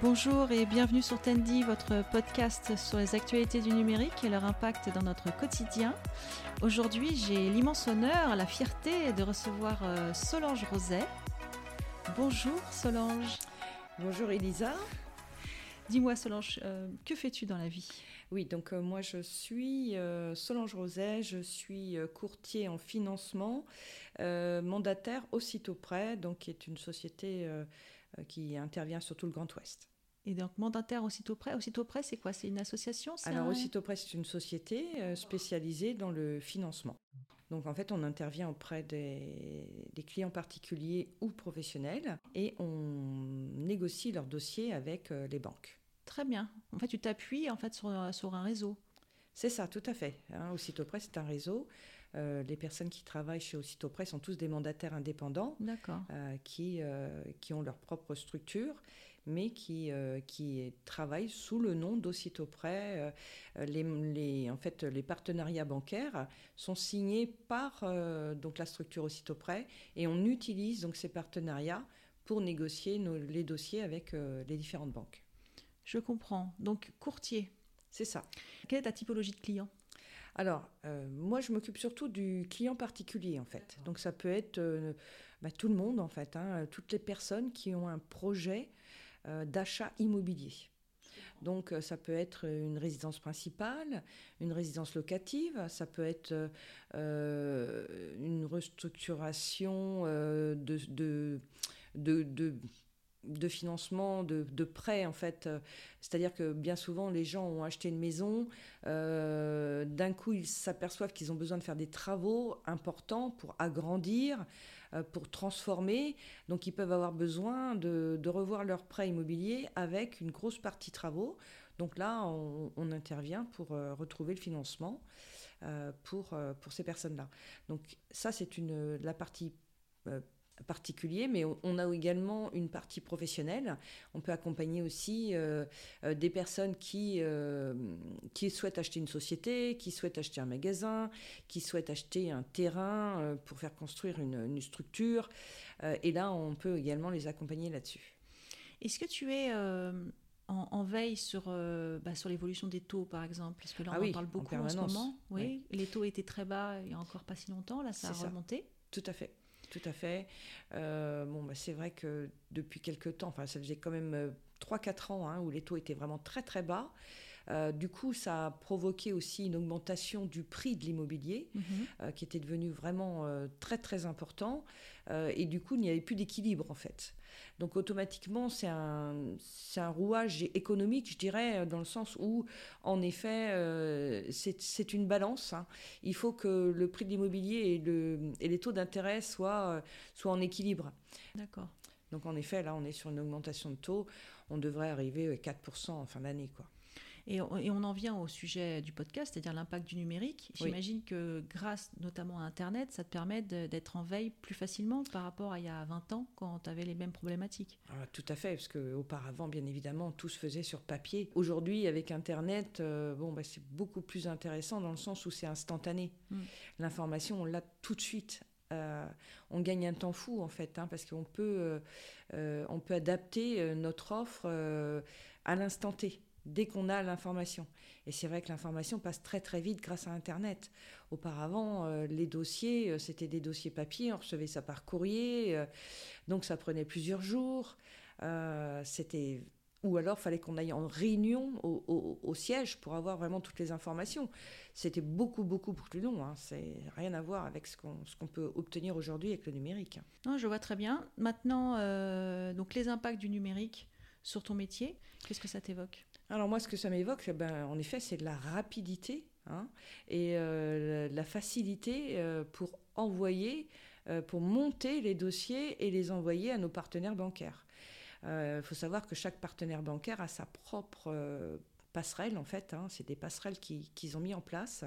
Bonjour et bienvenue sur Tendy, votre podcast sur les actualités du numérique et leur impact dans notre quotidien. Aujourd'hui, j'ai l'immense honneur, la fierté de recevoir euh, Solange Roset. Bonjour Solange. Bonjour Elisa. Dis-moi Solange, euh, que fais-tu dans la vie? Oui, donc euh, moi je suis Solange Roset, je suis courtier en financement, mandataire aussitôt près, donc qui est une société qui intervient sur tout le Grand Ouest. Et donc, mandataire aussitôt près, aussitôt près, c'est quoi? C'est une association Alors, aussitôt près, c'est une société euh, spécialisée dans le financement. Donc, en fait, on intervient auprès des, clients particuliers ou professionnels et on négocie leurs dossiers avec euh, les banques. Très bien. En fait, tu t'appuies en fait sur, sur un réseau. C'est ça, tout à fait. Hein, aussitôt près, c'est un réseau. Euh, les personnes qui travaillent chez Aussitôt sont tous des mandataires indépendants qui, qui ont leur propre structure mais qui, euh, qui travaillent sous le nom d'Aussitôt Prêt. Euh, les, les, en fait, les partenariats bancaires sont signés par euh, donc la structure Aussitôt Prêt et on utilise donc ces partenariats pour négocier nos, les dossiers avec les différentes banques. Je comprends. Donc courtier. C'est ça. Quelle est ta typologie de client? Alors, moi, je m'occupe surtout du client particulier, en fait. Donc, ça peut être bah, tout le monde, en fait, hein, toutes les personnes qui ont un projet euh, d'achat immobilier. Donc euh, ça peut être une résidence principale, une résidence locative, ça peut être euh, une restructuration de, de, de, de financement, de, de prêt en fait. C'est-à-dire que bien souvent les gens ont acheté une maison, d'un coup ils s'aperçoivent qu'ils ont besoin de faire des travaux importants pour agrandir, euh, pour transformer. Donc ils peuvent avoir besoin de, revoir leur prêt immobilier avec une grosse partie travaux. Donc là, on, intervient pour euh, retrouver le financement euh, pour, pour ces personnes-là. Donc ça, c'est la partie particulier, mais on a également une partie professionnelle. On peut accompagner aussi euh, euh, des personnes qui, euh, qui souhaitent acheter une société, qui souhaitent acheter un magasin, qui souhaitent acheter un terrain pour faire construire une, structure. et là, on peut également les accompagner là-dessus. Est-ce que tu es en, veille sur, bah, sur l'évolution des taux, par exemple? Parce que là, on ah en parle beaucoup en, ce moment. Oui. Les taux étaient très bas il n'y a encore pas si longtemps. Là, ça a remonté. Tout à fait. Tout à fait. Euh, bon, bah, c'est vrai que depuis quelques temps, enfin, ça faisait quand même 3-4 euh, ans hein, où les taux étaient vraiment très très bas. Euh, du coup, ça a provoqué aussi une augmentation du prix de l'immobilier mhm. qui était devenu vraiment très très important. et du coup, il n'y avait plus d'équilibre en fait. Donc automatiquement, c'est un, un rouage économique, je dirais, dans le sens où, en effet, euh, c'est une balance. Hein. Il faut que le prix de l'immobilier et, le, et les taux d'intérêt soient, euh, soient en équilibre. D'accord. Donc en effet, là, on est sur une augmentation de taux. On devrait arriver à 4% en fin d'année. quoi. Et on, en vient au sujet du podcast, c'est-à-dire l'impact du numérique. J'imagine que grâce notamment à Internet, ça te permet d'être en veille plus facilement par rapport à il y a 20 ans quand tu avais les mêmes problématiques. Ah, tout à fait, parce qu'auparavant, bien évidemment, tout se faisait sur papier. Aujourd'hui, avec Internet, euh, bon, bah, c'est beaucoup plus intéressant dans le sens où c'est instantané. Hmm. L'information, on l'a tout de suite. Euh, on gagne un temps fou en fait, hein, parce qu'on peut, euh, on peut adapter notre offre à l'instant T dès qu'on a l'information. Et c'est vrai que l'information passe très très vite grâce à Internet. Auparavant, euh, les dossiers, euh, c'était des dossiers papier, on recevait ça par courrier, euh, donc ça prenait plusieurs jours. c'était ou alors fallait qu'on aille en réunion au, siège pour avoir vraiment toutes les informations. C'était beaucoup, beaucoup plus long. Hein. C'est rien à voir avec ce qu'on peut obtenir aujourd'hui avec le numérique. Non, je vois très bien. Maintenant, donc les impacts du numérique sur ton métier, qu'est-ce que ça t'évoque? Alors moi, ce que ça m'évoque, ben, en effet, c'est la rapidité hein, et euh, la facilité euh, pour envoyer, euh, pour monter les dossiers et les envoyer à nos partenaires bancaires. Il faut savoir que chaque partenaire bancaire a sa propre passerelle, en fait. Hein, c'est des passerelles qu'ils ont mis en place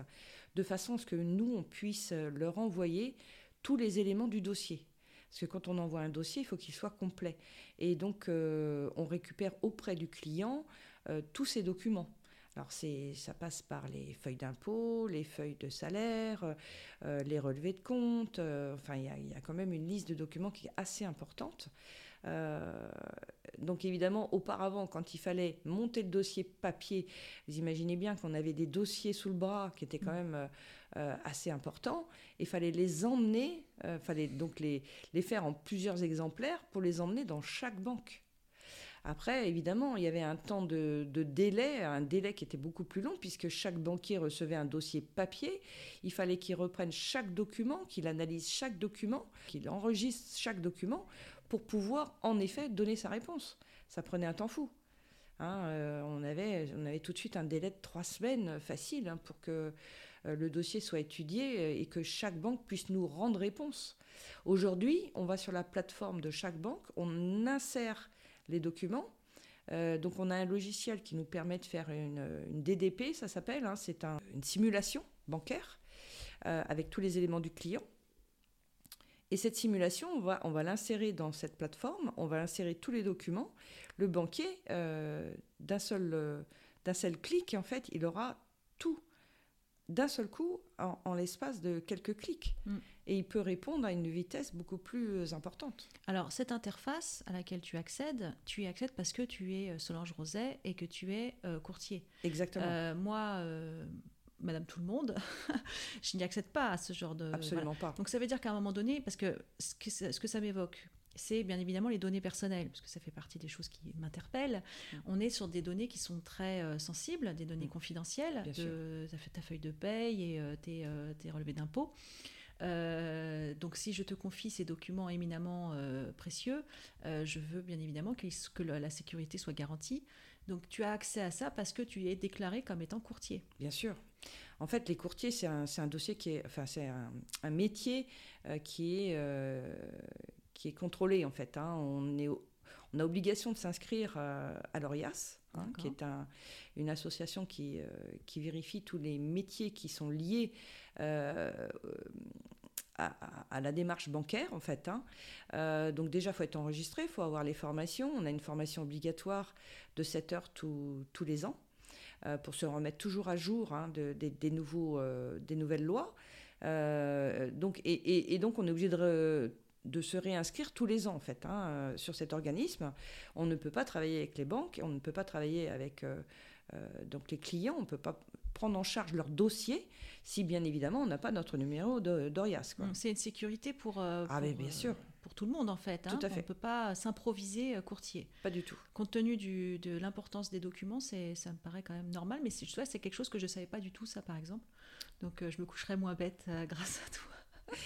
de façon à ce que nous, on puisse leur envoyer tous les éléments du dossier. Parce que quand on envoie un dossier, il faut qu'il soit complet. Et donc, on récupère auprès du client euh, tous ces documents. Alors ça passe par les feuilles d'impôt, les feuilles de salaire, euh, euh, les relevés de compte. enfin, il y, a quand même une liste de documents qui est assez importante. donc évidemment, auparavant, quand il fallait monter le dossier papier, vous imaginez bien qu'on avait des dossiers sous le bras qui étaient quand même assez importants. Il fallait les emmener, il fallait donc les, les faire en plusieurs exemplaires pour les emmener dans chaque banque. Après, évidemment, il y avait un temps de, délai, un délai qui était beaucoup plus long, puisque chaque banquier recevait un dossier papier. Il fallait qu'il reprenne chaque document, qu'il analyse chaque document, qu'il enregistre chaque document pour pouvoir, en effet, donner sa réponse. Ça prenait un temps fou. Hein, euh, on, avait, tout de suite un délai de trois semaines facile hein, pour que euh, le dossier soit étudié et que chaque banque puisse nous rendre réponse. Aujourd'hui, on va sur la plateforme de chaque banque, on insère les documents. Euh, donc on a un logiciel qui nous permet de faire une, DDP, ça s'appelle, hein. c'est une simulation bancaire euh, avec tous les éléments du client. Et cette simulation, on va, on va l'insérer dans cette plateforme, on va insérer tous les documents. Le banquier, euh, d'un seul, seul clic, en fait, il aura tout d'un seul coup en, l'espace de quelques clics. Mm et il peut répondre à une vitesse beaucoup plus importante. Alors, cette interface à laquelle tu accèdes, tu y accèdes parce que tu es euh, Solange Roset et que tu es euh, courtier. Exactement. Euh, moi, Madame Tout le Monde, je n'y accède pas à ce genre de. Absolument pas. Donc, ça veut dire qu'à un moment donné, parce que ce que, ce que ça m'évoque, c'est bien évidemment les données personnelles, parce que ça fait partie des choses qui m'interpellent. Mm. On est sur des données qui sont très sensibles, des données mm. confidentielles, de ta, feuille de paye et tes, tes relevés d'impôts. Euh, donc si je te confie ces documents éminemment euh, précieux, euh, je veux bien évidemment que la sécurité soit garantie. Donc tu as accès à ça parce que tu es déclaré comme étant courtier. Bien sûr. En fait, les courtiers, c'est un, un, dossier qui est, enfin, c'est un, métier qui est qui est contrôlé en fait. Hein. On est on a obligation de s'inscrire à l'ORIAS, hein, qui est un, une association qui, qui vérifie tous les métiers qui sont liés à, la démarche bancaire, en fait. Hein. Euh, donc déjà, il faut être enregistré, il faut avoir les formations. On a une formation obligatoire de 7 heures tous les ans euh, pour se remettre toujours à jour hein, des, nouveaux, euh, des nouvelles lois. donc, et, donc, on est obligé de, de se réinscrire tous les ans, en fait, hein, sur cet organisme. On ne peut pas travailler avec les banques, on ne peut pas travailler avec donc les clients, on ne peut pas prendre en charge leur dossier si bien évidemment on n'a pas notre numéro d'ORIAS. C'est une sécurité pour, euh, ah, bien euh, sûr. pour tout le monde en fait. Hein. Tout à fait. On ne peut pas s'improviser euh, courtier. Pas du tout. Compte tenu du, de l'importance des documents, ça me paraît quand même normal, mais c'est quelque chose que je ne savais pas du tout ça par exemple. Donc je me coucherai moins bête grâce à toi.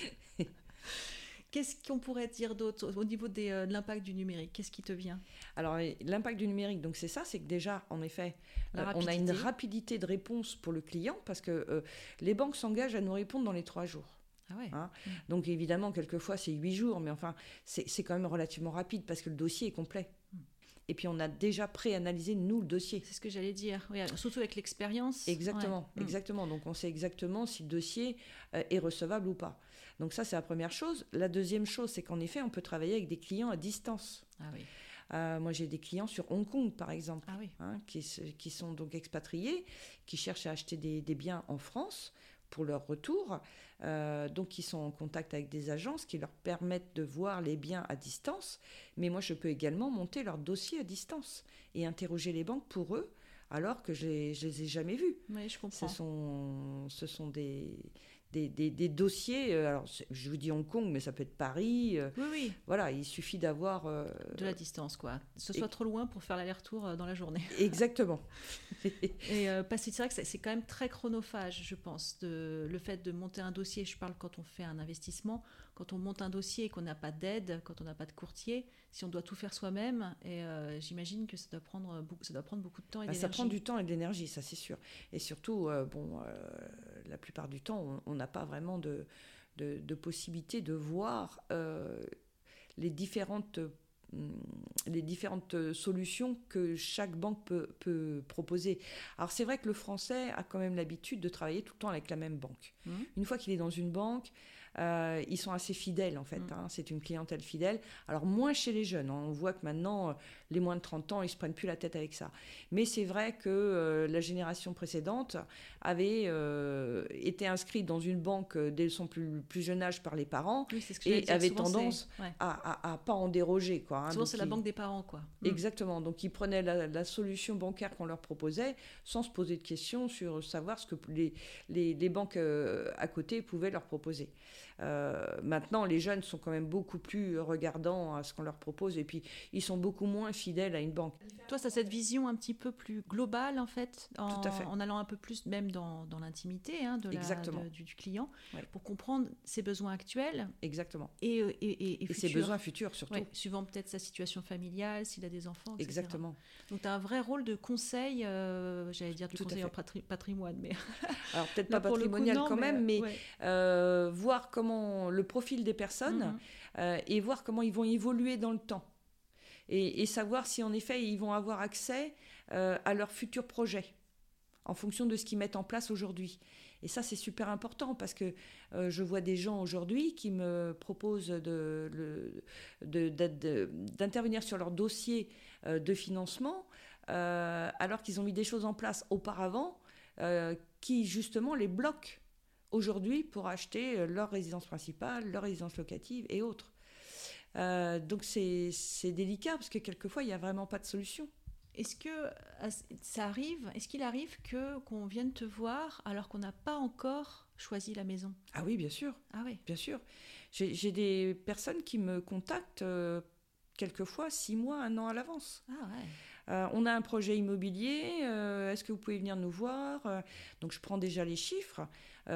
Qu'est-ce qu'on pourrait dire d'autre au niveau euh, de l'impact du numérique? Qu'est-ce qui te vient? Alors, l'impact du numérique, donc c'est ça, c'est que déjà, en effet, euh, on a une rapidité de réponse pour le client parce que euh, les banques s'engagent à nous répondre dans les trois jours. Ah ouais. Hein? Mmh. Donc évidemment, quelquefois, c'est huit jours, mais enfin, c'est quand même relativement rapide parce que le dossier est complet. Mmh. Et puis on a déjà pré-analysé, nous, le dossier. C'est ce que j'allais dire, oui, surtout avec l'expérience. Exactement, mmh. exactement. Donc on sait exactement si le dossier est recevable ou pas. Donc ça, c'est la première chose. La deuxième chose, c'est qu'en effet, on peut travailler avec des clients à distance. Ah oui. Euh, moi, j'ai des clients sur Hong Kong, par exemple, ah oui. hein, qui, qui, sont donc expatriés, qui cherchent à acheter des, biens en France pour leur retour. Euh, donc, ils sont en contact avec des agences qui leur permettent de voir les biens à distance. Mais moi, je peux également monter leur dossier à distance et interroger les banques pour eux, alors que je ne les ai jamais vus. Oui, je comprends. Ce sont, ce sont des des, dossiers. Euh, alors, je vous dis Hong Kong, mais ça peut être Paris. Euh, oui, oui. Voilà, il suffit d'avoir. Euh, de la distance, quoi. Ce soit trop loin pour faire l'aller-retour dans la journée. Exactement. et parce que c'est vrai que c'est quand même très chronophage, je pense, de, le fait de monter un dossier. Je parle quand on fait un investissement quand on monte un dossier et qu'on n'a pas d'aide, quand on n'a pas de courtier, si on doit tout faire soi-même, et euh, j'imagine que ça doit, prendre, ça doit prendre beaucoup de temps et d'énergie. Bah, ça prend du temps et de l'énergie, ça c'est sûr. Et surtout, euh, bon, euh, la plupart du temps, on n'a pas vraiment de, possibilité de voir les différentes les différentes solutions que chaque banque peut, peut proposer. Alors c'est vrai que le français a quand même l'habitude de travailler tout le temps avec la même banque. Mmh. Une fois qu'il est dans une banque, euh, ils sont assez fidèles en fait. Mm. hein. C'est une clientèle fidèle. Alors moins chez les jeunes. hein. On voit que maintenant, euh, les moins de 30 ans, ils se prennent plus la tête avec ça. Mais c'est vrai que euh, la génération précédente avait euh, été inscrite dans une banque euh, dès son plus, plus jeune âge par les parents Oui, et avait tendance ouais. à, à, à pas en déroger. Quoi, hein. Souvent, c'est la banque des parents, quoi. Mm. Exactement. Donc, ils prenaient la, la solution bancaire qu'on leur proposait sans se poser de questions sur savoir ce que les, les, les banques euh, à côté pouvaient leur proposer. Euh, maintenant, les jeunes sont quand même beaucoup plus regardants à ce qu'on leur propose et puis ils sont beaucoup moins fidèles à une banque. Toi, tu as cette vision un petit peu plus globale, en fait, en, Tout à fait. en allant un peu plus même dans, dans l'intimité hein, de la- Exactement. de- du, du client, Ouais. pour comprendre ses besoins actuels Exactement. et, et, et, ses besoins futurs surtout. Ouais, suivant peut-être sa situation familiale, s'il a des enfants, etc. Exactement. Donc, tu as un vrai rôle de conseil, euh, j'allais dire du Tout conseil en patri- patrimoine, mais Alors peut-être pas coup, patrimonial non, quand même, mais ouais. euh, voir comment le profil des personnes Mhm. euh, et voir comment ils vont évoluer dans le temps. Et, et savoir si en effet ils vont avoir accès euh, à leurs futurs projets en fonction de ce qu'ils mettent en place aujourd'hui. Et ça, c'est super important parce que euh, je vois des gens aujourd'hui qui me proposent d'intervenir sur leur dossier euh, de financement euh, alors qu'ils ont mis des choses en place auparavant qui justement les bloquent aujourd'hui pour acheter euh, leur résidence principale, leur résidence locative et autres. Euh, donc c'est délicat parce que quelquefois il n'y a vraiment pas de solution. Est-ce que euh, ça arrive Est-ce qu'il arrive que qu'on vienne te voir alors qu'on n'a pas encore choisi la maison? Ah oui, bien sûr, Ah oui. bien sûr. J'ai j'ai des personnes qui me contactent euh, quelquefois six mois, un an à l'avance. Ah ouais. Euh, on a un projet immobilier, euh, est-ce que vous pouvez venir nous voir Euh, Donc je prends déjà les chiffres,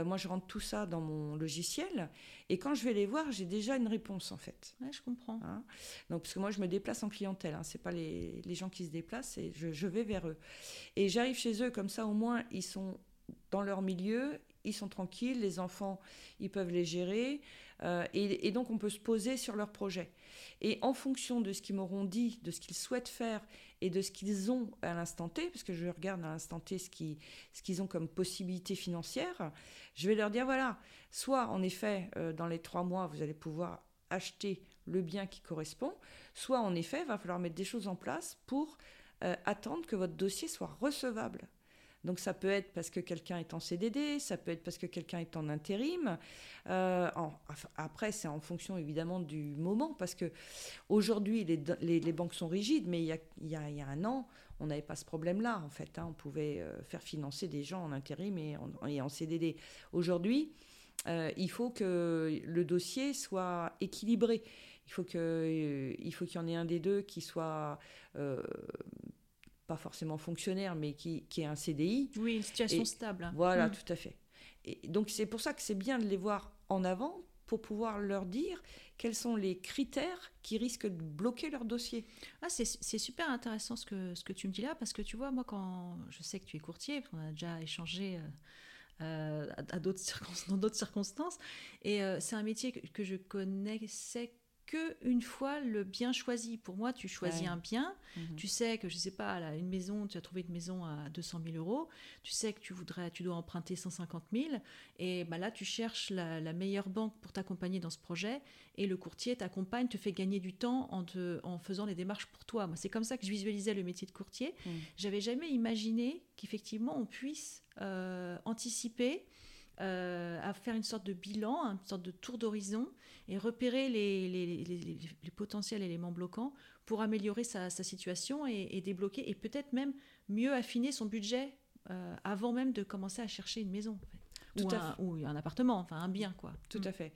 moi je rentre tout ça dans mon logiciel, et quand je vais les voir, j'ai déjà une réponse en fait. Ouais, je comprends. hein? Donc, parce que moi je me déplace en clientèle, hein, c'est pas les, les gens qui se déplacent, et je, je vais vers eux. Et j'arrive chez eux, comme ça au moins ils sont dans leur milieu, ils sont tranquilles, les enfants ils peuvent les gérer, euh, et, donc on peut se poser sur leur projet. Et en fonction de ce qu'ils m'auront dit, de ce qu'ils souhaitent faire et de ce qu'ils ont à l'instant T, parce que je regarde à l'instant T ce qu'ils ce qu'ils ont comme possibilité financière, je vais leur dire voilà, soit en effet, euh, dans les trois mois, vous allez pouvoir acheter le bien qui correspond, soit en effet, il va falloir mettre des choses en place pour euh, attendre que votre dossier soit recevable. Donc ça peut être parce que quelqu'un est en CDD, ça peut être parce que quelqu'un est en intérim. Euh, après, c'est en fonction évidemment du moment, parce que aujourd'hui les, les- banques sont rigides, mais il y a, il y a- un an, on n'avait pas ce problème-là en fait. hein. On pouvait euh, faire financer des gens en intérim et en, CDD. Aujourd'hui, euh, il faut que le dossier soit équilibré. Il faut qu'il y en ait un des deux qui soit pas forcément fonctionnaire, mais qui, qui ait un CDI. Oui, une situation Et stable. Voilà, Mm. tout à fait. Et donc c'est pour ça que c'est bien de les voir en avant pour pouvoir leur dire quels sont les critères qui risquent de bloquer leur dossier. Ah, c'est super intéressant ce que, ce que tu me dis là, parce que tu vois, moi, quand je sais que tu es courtier, on a déjà échangé euh, euh, à, à d'autres circonstances, dans d'autres circonstances, et euh, c'est un métier que, que je connaissais que une fois le bien choisi. Pour moi, tu choisis Ouais. un bien, Mhm. tu sais que, je sais pas, là, une maison, tu as trouvé une maison à 200 000 euros, tu sais que tu voudrais, tu dois emprunter 150 000, et bah là, tu cherches la, la meilleure banque pour t'accompagner dans ce projet, et le courtier t'accompagne, te fait gagner du temps en, te- en faisant les démarches pour toi. Moi, c'est comme ça que je visualisais le métier de courtier. Mm. J'avais jamais imaginé qu'effectivement, on puisse euh, anticiper. Euh, à faire une sorte de bilan, une sorte de tour d'horizon et repérer les, les- les- les- les potentiels éléments bloquants pour améliorer sa, sa situation et, et débloquer et peut-être même mieux affiner son budget euh, avant même de commencer à chercher une maison en fait. Tout ou, à un, ou un appartement, enfin un bien quoi. Tout Mm. à fait.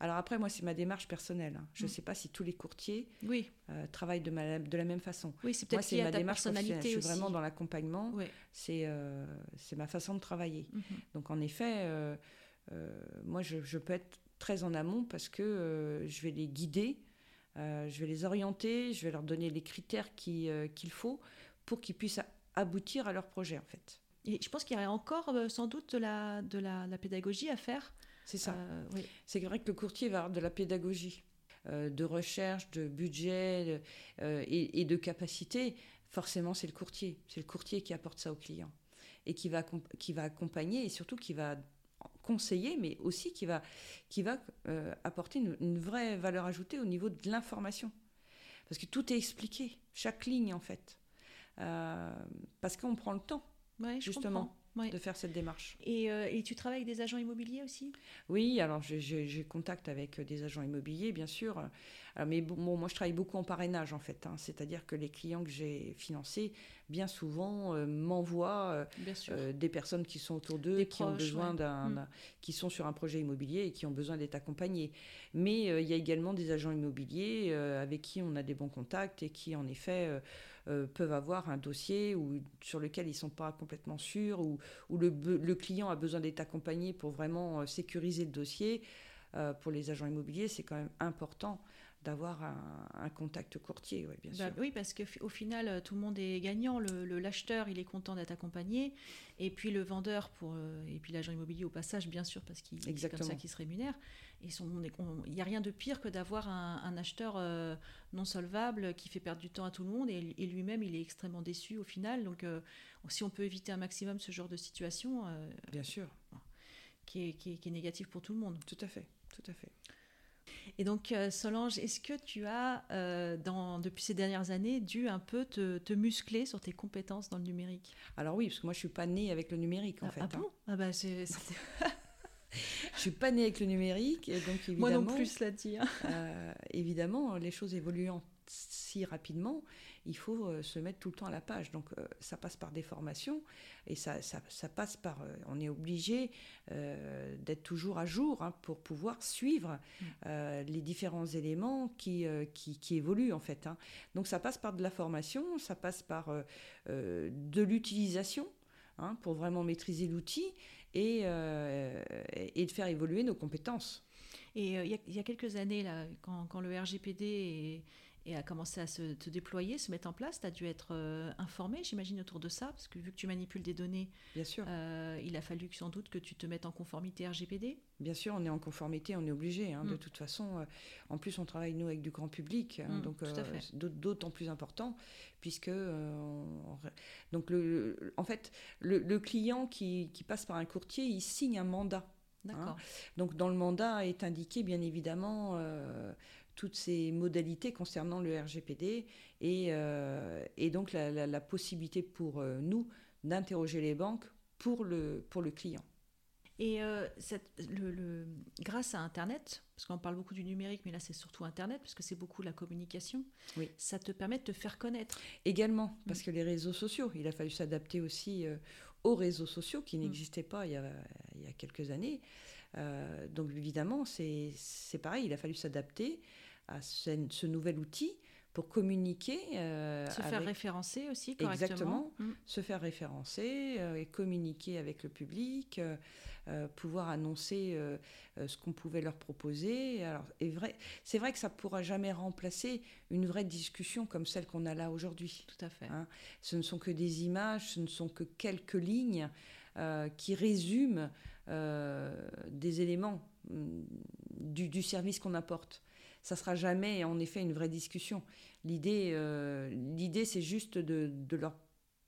Alors après, moi, c'est ma démarche personnelle. hein. Je ne Mm. sais pas si tous les courtiers Oui, euh, travaillent de, ma- de la même façon. oui, c'est Moi, peut-être ma ta démarche personnalité Je suis aussi. vraiment dans l'accompagnement. C'est euh, c'est ma façon de travailler. Mhm. Donc en effet, euh, moi je, je peux être très en amont parce que je vais les guider, je vais les orienter, je vais leur donner les critères qui, qu'il faut pour qu'ils puissent aboutir à leur projet en fait. Et je pense qu'il y aurait encore sans doute de la, de la, la pédagogie à faire. C'est ça. Euh, oui. C'est vrai que le courtier va avoir de la pédagogie, euh, de recherche, de budget euh, et, et de capacité. Forcément, c'est le courtier. C'est le courtier qui apporte ça au client et qui va, qui va accompagner et surtout qui va conseiller, mais aussi qui va, qui va apporter une, vraie valeur ajoutée au niveau de l'information. Parce que tout est expliqué, chaque ligne en fait. parce qu'on prend le temps, justement de faire cette démarche. Euh, et, tu travailles avec des agents immobiliers aussi? Oui, alors j'ai contact avec des agents immobiliers, bien sûr. mais bon, moi, je travaille beaucoup en parrainage, en fait. Hein. C'est-à-dire que les clients que j'ai financés, bien souvent, euh, m'envoient euh, des personnes qui sont autour d'eux, qui ont besoin d'un, mm. qui sont sur un projet immobilier et qui ont besoin d'être accompagnés. Mais il y a également des agents immobiliers avec qui on a des bons contacts et qui, en effet, euh, peuvent avoir un dossier sur lequel ils ne sont pas complètement sûrs, ou, où le, le, client a besoin d'être accompagné pour vraiment euh, sécuriser le dossier. Euh, pour les agents immobiliers, c'est quand même important d'avoir un, contact courtier, bien bah sûr. Oui, parce qu'au final, tout le monde est gagnant. Le, l'acheteur, il est content d'être accompagné, et puis le vendeur, pour, et puis l'agent immobilier au passage, bien sûr, parce qu'il c'est comme ça qu'il se rémunère il n'y a rien de pire que d'avoir un, acheteur euh, non solvable qui fait perdre du temps à tout le monde et, lui-même il est extrêmement déçu au final. Donc euh, si on peut éviter un maximum ce genre de situation, euh, bien sûr, qui est, qui, est, négatif pour tout le monde. Tout à fait, tout à fait. Et donc Solange, est-ce que tu as, dans, depuis ces dernières années, dû un peu te, muscler sur tes compétences dans le numérique? Alors oui, parce que moi je suis pas née avec le numérique en ah, fait. Ah bon? ah bah c'est je suis pas née avec le numérique, donc évidemment. Moi non plus, cela dit. Hein. Euh, évidemment, les choses évoluant si rapidement, il faut euh, se mettre tout le temps à la page. Donc euh, ça passe par des formations et ça, ça, passe par... on est obligé d'être toujours à jour hein, pour pouvoir suivre mm. les différents éléments qui, qui, évoluent en fait. Hein. Donc ça passe par de la formation, ça passe par de l'utilisation. pour vraiment maîtriser l'outil euh, et, de faire évoluer nos compétences. Et euh, il y, a quelques années, là, quand, le RGPD a commencé à se, déployer, se mettre en place, tu as dû être euh, informé, j'imagine, autour de ça, parce que vu que tu manipules des données, Bien sûr. il a fallu sans doute que tu te mettes en conformité RGPD. Bien sûr, on est en conformité, on est obligé. Hein, de mm. toute façon, en plus, on travaille, nous, avec du grand public, hein, mm, donc d'autant plus important, puisque euh, donc le, en fait le, client qui, passe par un courtier, il signe un mandat. Hein. Donc dans le mandat est indiqué bien évidemment euh, toutes ces modalités concernant le RGPD et, euh, et donc la, possibilité pour nous d'interroger les banques pour le, pour le client. Et euh, le, grâce à Internet, parce qu'on parle beaucoup du numérique, mais là c'est surtout Internet, parce que c'est beaucoup la communication, oui. ça te permet de te faire connaître. Également, parce mm. que les réseaux sociaux, il a fallu s'adapter aussi euh, aux réseaux sociaux qui mm. n'existaient pas il y, a, il y, a, quelques années. Euh, donc évidemment, c'est pareil, il a fallu s'adapter à ce, nouvel outil pour communiquer. se faire référencer aussi correctement. Exactement, mm. se faire référencer et communiquer avec le public. Euh, pouvoir annoncer euh, euh, ce qu'on pouvait leur proposer. Alors, c'est vrai que ça ne pourra jamais remplacer une vraie discussion comme celle qu'on a là aujourd'hui. Tout à fait. Hein. ce ne sont que des images, ce ne sont que quelques lignes qui résument des éléments mm, du, service qu'on apporte ça sera jamais en effet une vraie discussion. L'idée, l'idée c'est juste de, leur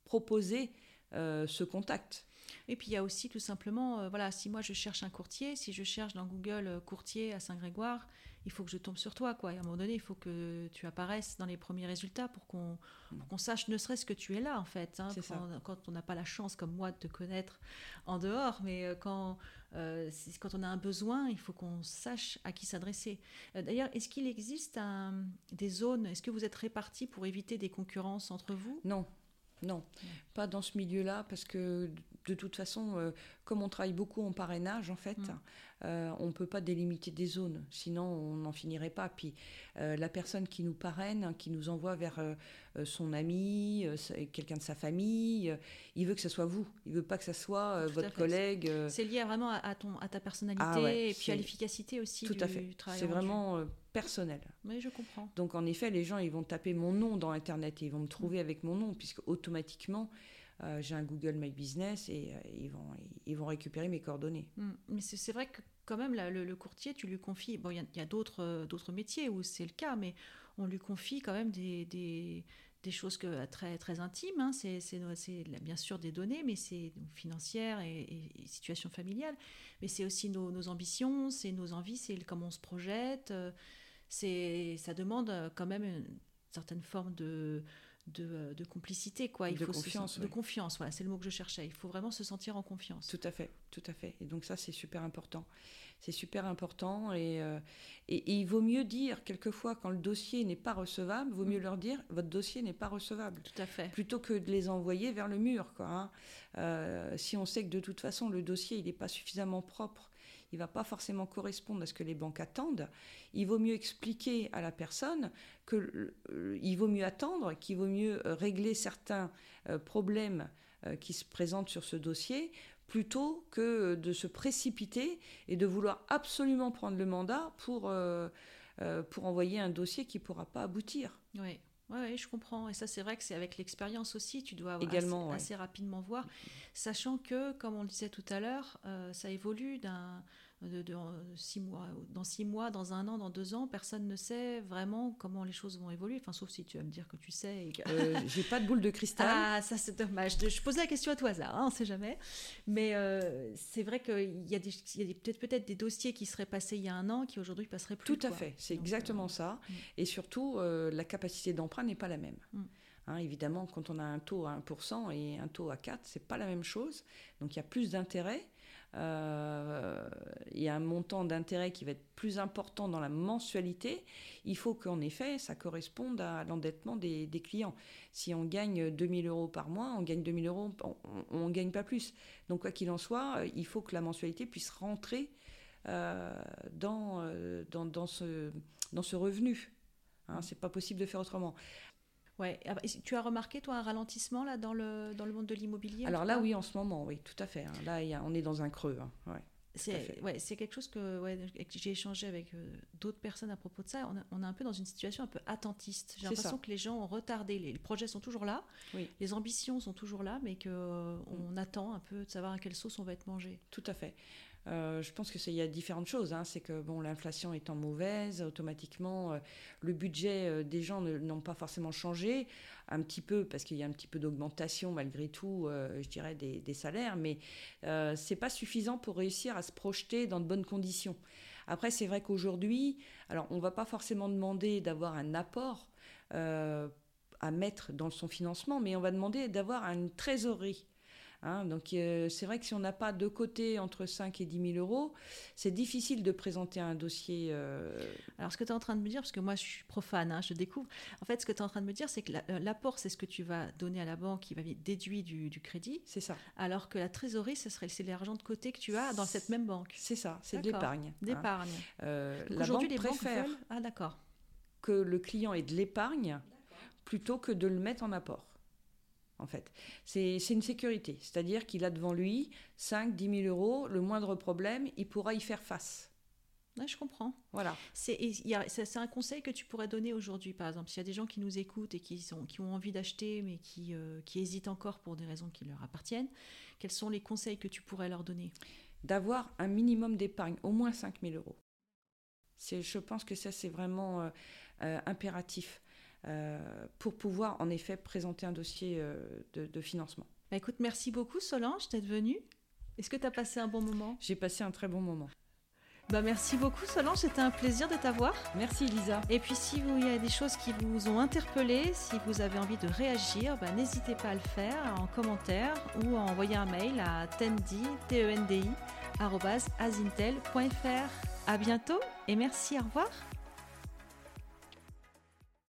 proposer ce contact. Et puis il y a aussi tout simplement, euh, voilà, si moi je cherche un courtier, si je cherche dans Google euh, courtier à Saint-Grégoire, il faut que je tombe sur toi, quoi. Et à un moment donné, il faut que tu apparaisses dans les premiers résultats pour qu'on sache ne serait-ce que tu es là, en fait. Hein, quand, on n'a pas la chance, comme moi, de te connaître en dehors, mais euh, quand, quand on a un besoin, il faut qu'on sache à qui s'adresser. D'ailleurs, est-ce qu'il existe des zones, est-ce que vous êtes répartis pour éviter des concurrences entre vous? Non, non, pas dans ce milieu-là, parce que de toute façon, euh, comme on travaille beaucoup en parrainage, en fait, mm. Euh, on ne peut pas délimiter des zones, sinon on n'en finirait pas. Puis euh, la personne qui nous parraine, qui nous envoie vers son ami, quelqu'un de sa famille, il veut que ce soit vous. Il veut pas que ce soit votre collègue. C'est lié vraiment à, ton, à ta personnalité ah et puis à l'efficacité aussi tout du, à fait. travail. C'est vraiment personnel. Oui, je comprends. Donc en effet, les gens, ils vont taper mon nom dans Internet et ils vont me trouver avec mon nom, puisque automatiquement, euh, j'ai un Google My Business et euh, ils, vont, ils vont récupérer mes coordonnées. Mm. Mais c'est vrai que quand même, le, courtier, tu lui confies, bon, il y a, a d'autres euh, métiers où c'est le cas, mais on lui confie quand même des, des, choses très, très intimes. Hein. C'est, bien sûr des données, mais c'est financières et, situation familiale. Mais c'est aussi nos, ambitions, c'est nos envies, c'est comment on se projette. Ça demande quand même une certaine forme de, de, de, complicité, quoi. Il de faut confiance. De confiance, voilà, c'est le mot que je cherchais. Il faut vraiment se sentir en confiance. Tout à fait, tout à fait. Et donc ça, c'est super important. C'est super important et, euh, et, il vaut mieux dire quelquefois quand le dossier n'est pas recevable, vaut mieux mm. leur dire votre dossier n'est pas recevable. Tout à fait. Plutôt que de les envoyer vers le mur. Quoi, hein. euh, si on sait que de toute façon le dossier il n'est pas suffisamment propre, il va pas forcément correspondre à ce que les banques attendent. Il vaut mieux expliquer à la personne que il vaut mieux attendre, qu'il vaut mieux régler certains euh, problèmes qui se présentent sur ce dossier plutôt que de se précipiter et de vouloir absolument prendre le mandat pour, euh, euh, pour envoyer un dossier qui ne pourra pas aboutir. Oui. Oui, je comprends. Et ça, c'est vrai que c'est avec l'expérience aussi, tu dois Également, assez, rapidement voir, sachant que, comme on le disait tout à l'heure, euh, ça évolue d'un de, six mois, dans six mois, dans un an, dans deux ans, personne ne sait vraiment comment les choses vont évoluer. Enfin, sauf si tu vas me dire que tu sais. Euh, j'ai pas de boule de cristal. Ah, ça c'est dommage. Je posais la question à tout hasard, hein, on ne sait jamais. Mais euh, c'est vrai qu'il y a, peut-être peut-être des dossiers qui seraient passés il y a un an qui aujourd'hui passeraient plus. Tout à fait, c'est exactement euh, ça. Mm. Et surtout, la capacité d'emprunt n'est pas la même. Mm. Hein, évidemment, quand on a un taux à 1% et un taux à 4, c'est pas la même chose. Donc il y a plus d'intérêt euh, il y a un montant d'intérêt qui va être plus important dans la mensualité, il faut qu'en effet, ça corresponde à l'endettement des, clients. Si on gagne 2000 euros par mois, on gagne 2000 euros, on ne gagne pas plus. Donc, quoi qu'il en soit, il faut que la mensualité puisse rentrer euh, dans, euh, dans, dans, ce, dans ce revenu. Hein, c'est pas possible de faire autrement. Ouais. Ah bah, tu as remarqué, toi, un ralentissement là, dans, le, dans le monde de l'immobilier Alors là, oui, en ce moment, oui, tout à fait. Hein. Là, y a, on est dans un creux. Hein. Ouais. C'est ouais, quelque chose que ouais, j'ai échangé avec euh, d'autres personnes à propos de ça. On, on est un peu dans une situation un peu attentiste. J'ai l'impression que les gens ont retardé. Les, projets sont toujours là, oui. les ambitions sont toujours là, mais qu'on euh, on attend un peu de savoir à quelle sauce on va être mangé. Tout à fait. Euh, je pense qu'il y a différentes choses. Hein. C'est que bon, l'inflation étant mauvaise, automatiquement, euh, le budget euh, des gens n'ont pas forcément changé, un petit peu parce qu'il y a un petit peu d'augmentation malgré tout, je dirais, des, salaires, mais c'est pas suffisant pour réussir à se projeter dans de bonnes conditions. Après, c'est vrai qu'aujourd'hui, alors on va pas forcément demander d'avoir un apport à mettre dans son financement, mais on va demander d'avoir une trésorerie Hein, donc euh, c'est vrai que si on n'a pas de côté entre 5 et 10 000 euros, c'est difficile de présenter un dossier. Euh, Alors ce que tu es en train de me dire, parce que moi je suis profane, hein, je découvre, en fait ce que tu es en train de me dire, c'est que euh, l'apport, c'est ce que tu vas donner à la banque qui va être déduit du, crédit. C'est ça. Alors que la trésorerie, ce serait c'est l'argent de côté que tu as dans cette même banque. C'est ça, c'est de l'épargne. Hein. D'épargne. Aujourd'hui, les préfèrent banques ah, d'accord. que le client ait de l'épargne plutôt que de le mettre en apport en fait. C'est une sécurité, c'est-à-dire qu'il a devant lui 5, 10 000 euros, le moindre problème, il pourra y faire face. je comprends. Voilà. C'est un conseil que tu pourrais donner aujourd'hui, par exemple, s'il y a des gens qui nous écoutent et qui, sont, qui ont envie d'acheter, mais qui, euh, qui hésitent encore pour des raisons qui leur appartiennent, quels sont les conseils que tu pourrais leur donner? D'avoir un minimum d'épargne, au moins 5 000 euros. Je pense que ça, c'est vraiment euh, euh, impératif. Euh, pour pouvoir en effet présenter un dossier euh, de, financement. Bah, écoute, merci beaucoup Solange d'être venue. Est-ce que tu as passé un bon moment? J'ai passé un très bon moment. Bah merci beaucoup Solange, c'était un plaisir de t'avoir. Merci Lisa. Et puis si vous, il y a des choses qui vous ont interpellé, si vous avez envie de réagir, bah, n'hésitez pas à le faire en commentaire ou à envoyer un mail à tendi, e n d -I, À bientôt et merci, au revoir.